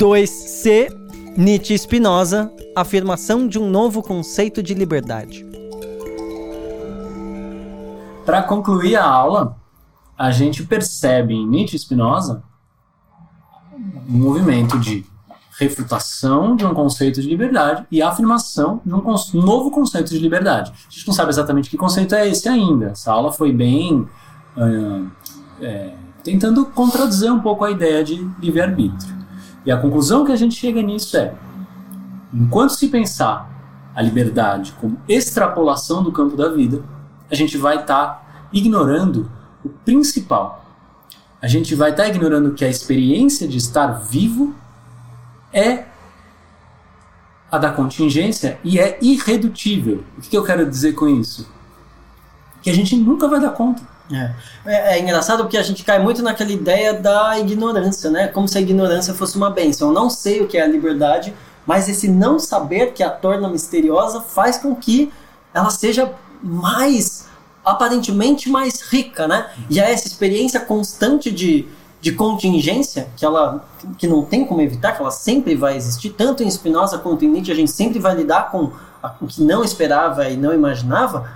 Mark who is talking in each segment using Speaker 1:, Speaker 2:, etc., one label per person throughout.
Speaker 1: 2C, Nietzsche e Spinoza, afirmação de um novo conceito de liberdade.
Speaker 2: Para concluir a aula, a gente percebe em Nietzsche e Spinoza um movimento de refutação de um conceito de liberdade e afirmação de um novo conceito de liberdade. A gente não sabe exatamente que conceito é esse ainda. Essa aula foi bem uh, é, tentando contradizer um pouco a ideia de livre-arbítrio. E a conclusão que a gente chega nisso é: enquanto se pensar a liberdade como extrapolação do campo da vida, a gente vai estar tá ignorando o principal. A gente vai estar tá ignorando que a experiência de estar vivo é a da contingência e é irredutível. O que eu quero dizer com isso? Que a gente nunca vai dar conta.
Speaker 1: É. é. é, engraçado porque a gente cai muito naquela ideia da ignorância, né? Como se a ignorância fosse uma benção. Eu não sei o que é a liberdade, mas esse não saber que a torna misteriosa faz com que ela seja mais, aparentemente mais rica, né? E é essa experiência constante de, de contingência, que ela que não tem como evitar, que ela sempre vai existir, tanto em Spinoza quanto em Nietzsche, a gente sempre vai lidar com o que não esperava e não imaginava,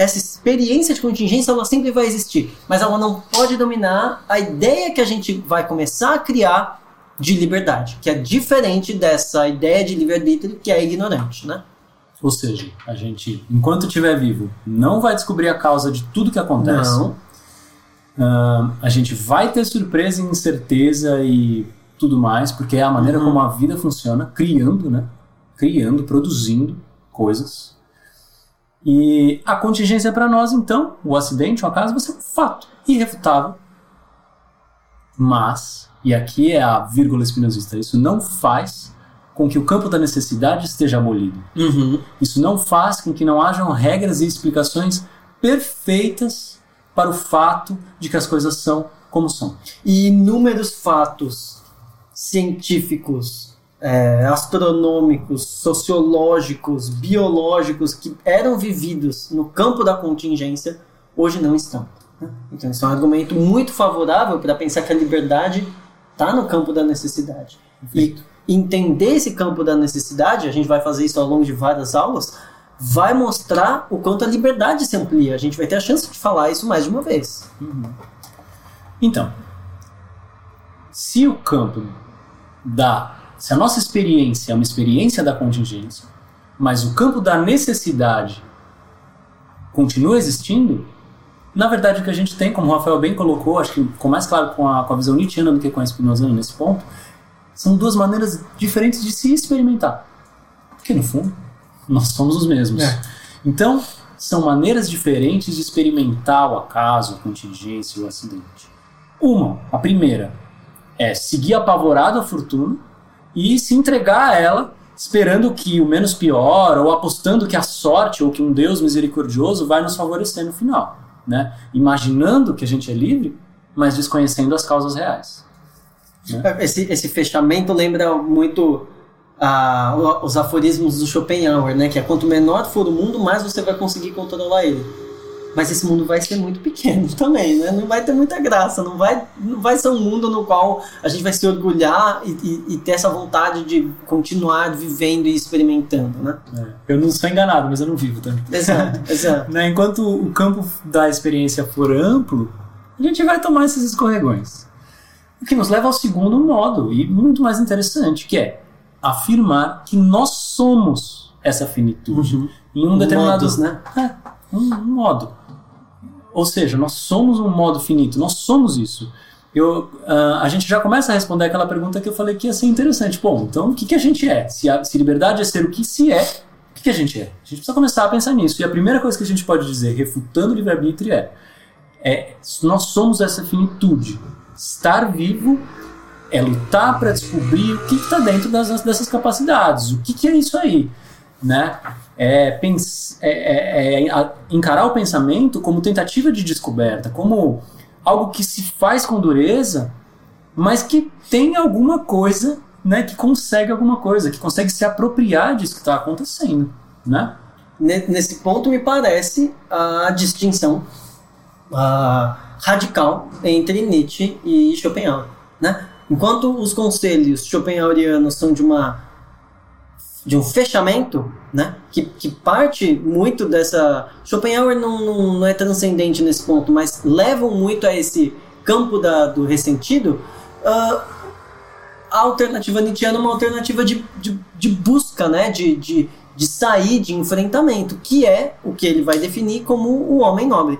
Speaker 1: essa experiência de contingência ela sempre vai existir, mas ela não pode dominar a ideia que a gente vai começar a criar de liberdade, que é diferente dessa ideia de livre-arbítrio que é ignorante, né?
Speaker 2: Ou seja, a gente, enquanto estiver vivo, não vai descobrir a causa de tudo que acontece. Não. Uh, a gente vai ter surpresa e incerteza e tudo mais, porque é a maneira uhum. como a vida funciona, criando, né? Criando, produzindo coisas. E a contingência para nós, então, o acidente, o acaso, vai ser um fato irrefutável. Mas, e aqui é a vírgula espinosista, isso não faz com que o campo da necessidade esteja abolido.
Speaker 1: Uhum.
Speaker 2: Isso não faz com que não hajam regras e explicações perfeitas para o fato de que as coisas são como são.
Speaker 1: E inúmeros fatos científicos é, astronômicos, sociológicos, biológicos que eram vividos no campo da contingência, hoje não estão. Né? Então, isso é um argumento muito favorável para pensar que a liberdade está no campo da necessidade. Perfeito. E entender esse campo da necessidade, a gente vai fazer isso ao longo de várias aulas, vai mostrar o quanto a liberdade se amplia. A gente vai ter a chance de falar isso mais de uma vez.
Speaker 2: Uhum. Então, se o campo da se a nossa experiência é uma experiência da contingência, mas o campo da necessidade continua existindo, na verdade o que a gente tem, como o Rafael bem colocou, acho que ficou mais claro com a, com a visão nietzschiana do que com a spinozana nesse ponto, são duas maneiras diferentes de se experimentar. Porque no fundo, nós somos os mesmos. É. Então, são maneiras diferentes de experimentar o acaso, a contingência, o acidente. Uma, a primeira, é seguir apavorado a fortuna, e se entregar a ela, esperando que o menos pior, ou apostando que a sorte ou que um Deus misericordioso vai nos favorecer no final. Né? Imaginando que a gente é livre, mas desconhecendo as causas reais.
Speaker 1: Né? Esse, esse fechamento lembra muito os aforismos do Schopenhauer, né? que é quanto menor for o mundo, mais você vai conseguir controlar ele mas esse mundo vai ser muito pequeno também, né? Não vai ter muita graça, não vai, não vai ser um mundo no qual a gente vai se orgulhar e, e, e ter essa vontade de continuar vivendo e experimentando, né?
Speaker 2: É. Eu não sou enganado, mas eu não vivo também.
Speaker 1: Exato, exato.
Speaker 2: né? Enquanto o campo da experiência for amplo, a gente vai tomar esses escorregões. O que nos leva ao segundo modo, e muito mais interessante, que é afirmar que nós somos essa finitude uhum. em um determinado...
Speaker 1: Modos, né?
Speaker 2: É, um, um modo. Ou seja, nós somos um modo finito, nós somos isso. Eu, uh, a gente já começa a responder aquela pergunta que eu falei que ia ser interessante. Bom, então o que, que a gente é? Se, a, se liberdade é ser o que se é, o que, que a gente é? A gente precisa começar a pensar nisso. E a primeira coisa que a gente pode dizer, refutando o livre-arbítrio, é, é: nós somos essa finitude. Estar vivo é lutar para descobrir o que está dentro das, dessas capacidades. O que, que é isso aí? Né? é, pens, é, é, é encarar o pensamento como tentativa de descoberta, como algo que se faz com dureza, mas que tem alguma coisa, né, que consegue alguma coisa, que consegue se apropriar disso que está acontecendo, né?
Speaker 1: Nesse ponto me parece a distinção radical entre Nietzsche e Schopenhauer, né? Enquanto os conselhos schopenhauerianos são de uma de um fechamento, né? Que, que parte muito dessa. Schopenhauer não, não, não, é transcendente nesse ponto, mas levam muito a esse campo da, do ressentido. Uh, a alternativa Nietzscheana é uma alternativa de, de, de busca, né? De, de, de sair, de enfrentamento, que é o que ele vai definir como o homem nobre.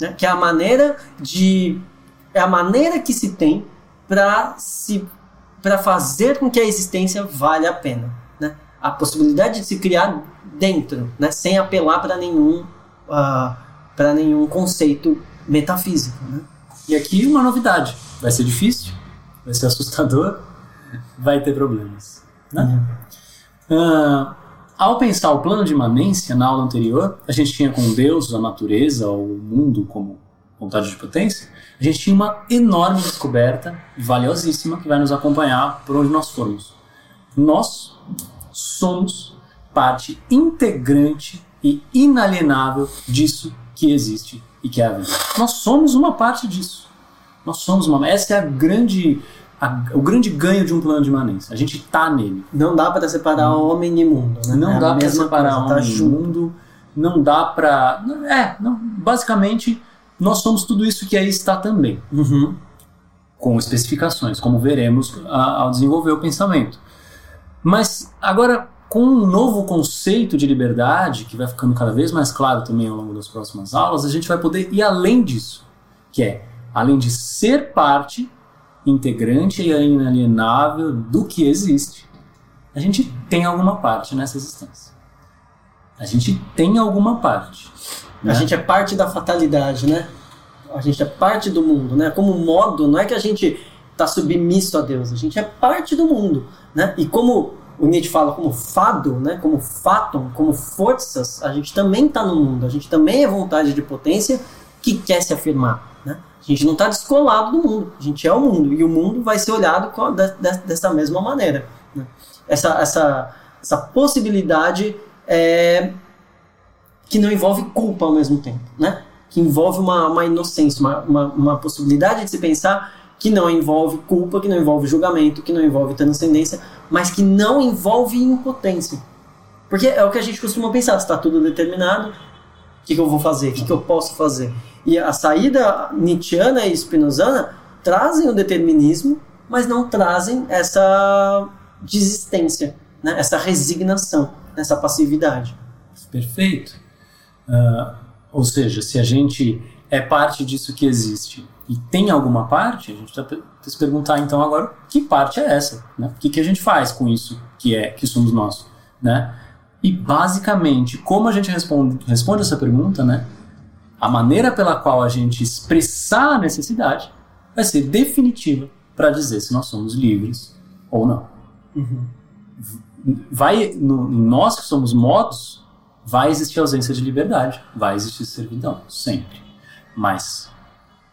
Speaker 1: Né? Que é a maneira de. É a maneira que se tem para se para fazer com que a existência valha a pena a possibilidade de se criar dentro, né, sem apelar para nenhum, uh, ah, para nenhum conceito metafísico. Né?
Speaker 2: E aqui uma novidade: vai ser difícil, vai ser assustador, vai ter problemas. Né? Uh, ao pensar o plano de imanência na aula anterior, a gente tinha com Deus, a natureza, o mundo como vontade de potência, a gente tinha uma enorme descoberta, valiosíssima, que vai nos acompanhar por onde nós formos. Nós somos parte integrante e inalienável disso que existe e que é a vida. Nós somos uma parte disso. Nós somos uma. Essa é a grande, a, o grande ganho de um plano de imanência. A gente está nele.
Speaker 1: Não dá para separar homem e mundo. Né?
Speaker 2: Não é dá para separar coisa, tá homem tá e mundo. Não dá para. É, não, basicamente nós somos tudo isso que aí está também.
Speaker 1: Uhum.
Speaker 2: Com especificações, como veremos ao desenvolver o pensamento. Mas agora, com um novo conceito de liberdade, que vai ficando cada vez mais claro também ao longo das próximas aulas, a gente vai poder ir além disso, que é, além de ser parte integrante e inalienável do que existe, a gente tem alguma parte nessa existência. A gente tem alguma parte.
Speaker 1: Né? A gente é parte da fatalidade, né? A gente é parte do mundo, né? Como modo, não é que a gente está submisso a Deus, a gente é parte do mundo. Né? E como o Nietzsche fala como fado, né? como fatum, como forças, a gente também está no mundo, a gente também é vontade de potência que quer se afirmar. Né? A gente não está descolado do mundo, a gente é o mundo, e o mundo vai ser olhado dessa mesma maneira. Né? Essa, essa, essa possibilidade é, que não envolve culpa ao mesmo tempo, né? que envolve uma, uma inocência, uma, uma, uma possibilidade de se pensar que não envolve culpa, que não envolve julgamento, que não envolve transcendência, mas que não envolve impotência. Porque é o que a gente costuma pensar, está tudo determinado, o que, que, eu vou fazer, o que, que, eu posso fazer. E a saída nietzschiana e spinozana trazem o determinismo, mas não trazem essa desistência, né? essa resignação, essa passividade.
Speaker 2: Perfeito. Uh, ou seja, se a gente é parte disso que existe e tem alguma parte, a gente precisa se perguntar então agora que parte é essa, né? O que, que a gente faz com isso que é que somos nós, né? E basicamente, como a gente responde, responde essa pergunta, né? A maneira pela qual a gente expressar a necessidade vai ser definitiva para dizer se nós somos livres ou não.
Speaker 1: Uhum.
Speaker 2: Vai, no, nós que somos modos, vai existir ausência de liberdade, vai existir servidão, sempre. Mas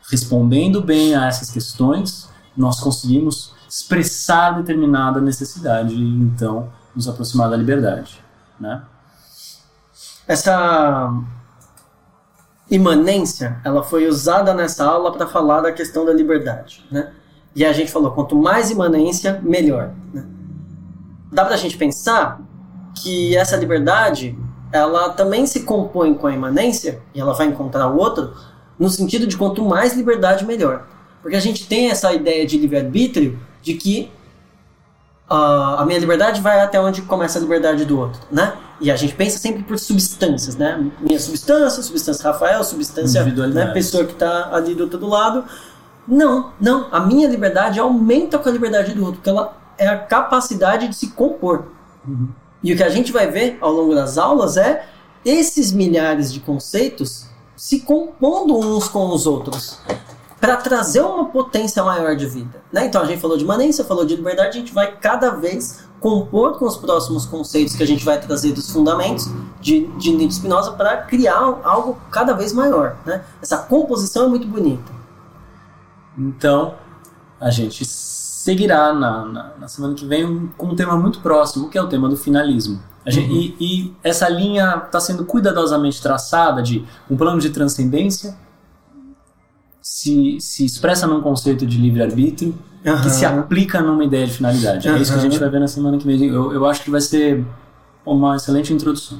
Speaker 2: respondendo bem a essas questões, nós conseguimos expressar determinada necessidade e então nos aproximar da liberdade, né?
Speaker 1: Essa imanência, ela foi usada nessa aula para falar da questão da liberdade, né? E a gente falou, quanto mais imanência, melhor. Né? Dá para a gente pensar que essa liberdade, ela também se compõe com a imanência, e ela vai encontrar o outro, no sentido de quanto mais liberdade, melhor. Porque a gente tem essa ideia de livre-arbítrio de que uh, a minha liberdade vai até onde começa a liberdade do outro, né? E a gente pensa sempre por substâncias, né? Minha substância, substância Rafael, substância né, pessoa que está ali do outro lado. Não, não. A minha liberdade aumenta com a liberdade do outro, porque ela é a capacidade de se compor.
Speaker 2: Uhum.
Speaker 1: E o que a gente vai ver ao longo das aulas é esses milhares de conceitos se compondo uns com os outros para trazer uma potência maior de vida. Né? Então a gente falou de imanência, falou de liberdade, a gente vai cada vez compor com os próximos conceitos que a gente vai trazer dos fundamentos de, de Nietzsche Spinoza para criar algo cada vez maior. Né? Essa composição é muito bonita.
Speaker 2: Então a gente seguirá na, na, na semana que vem com um tema muito próximo, que é o tema do finalismo. Gente, uhum. e, e, essa linha está sendo cuidadosamente traçada de um plano de transcendência, se, se expressa num conceito de livre-arbítrio
Speaker 1: Aham.
Speaker 2: que se aplica numa ideia de finalidade. É isso que a gente vai ver na semana que vem. Eu, eu acho que vai ser uma excelente introdução.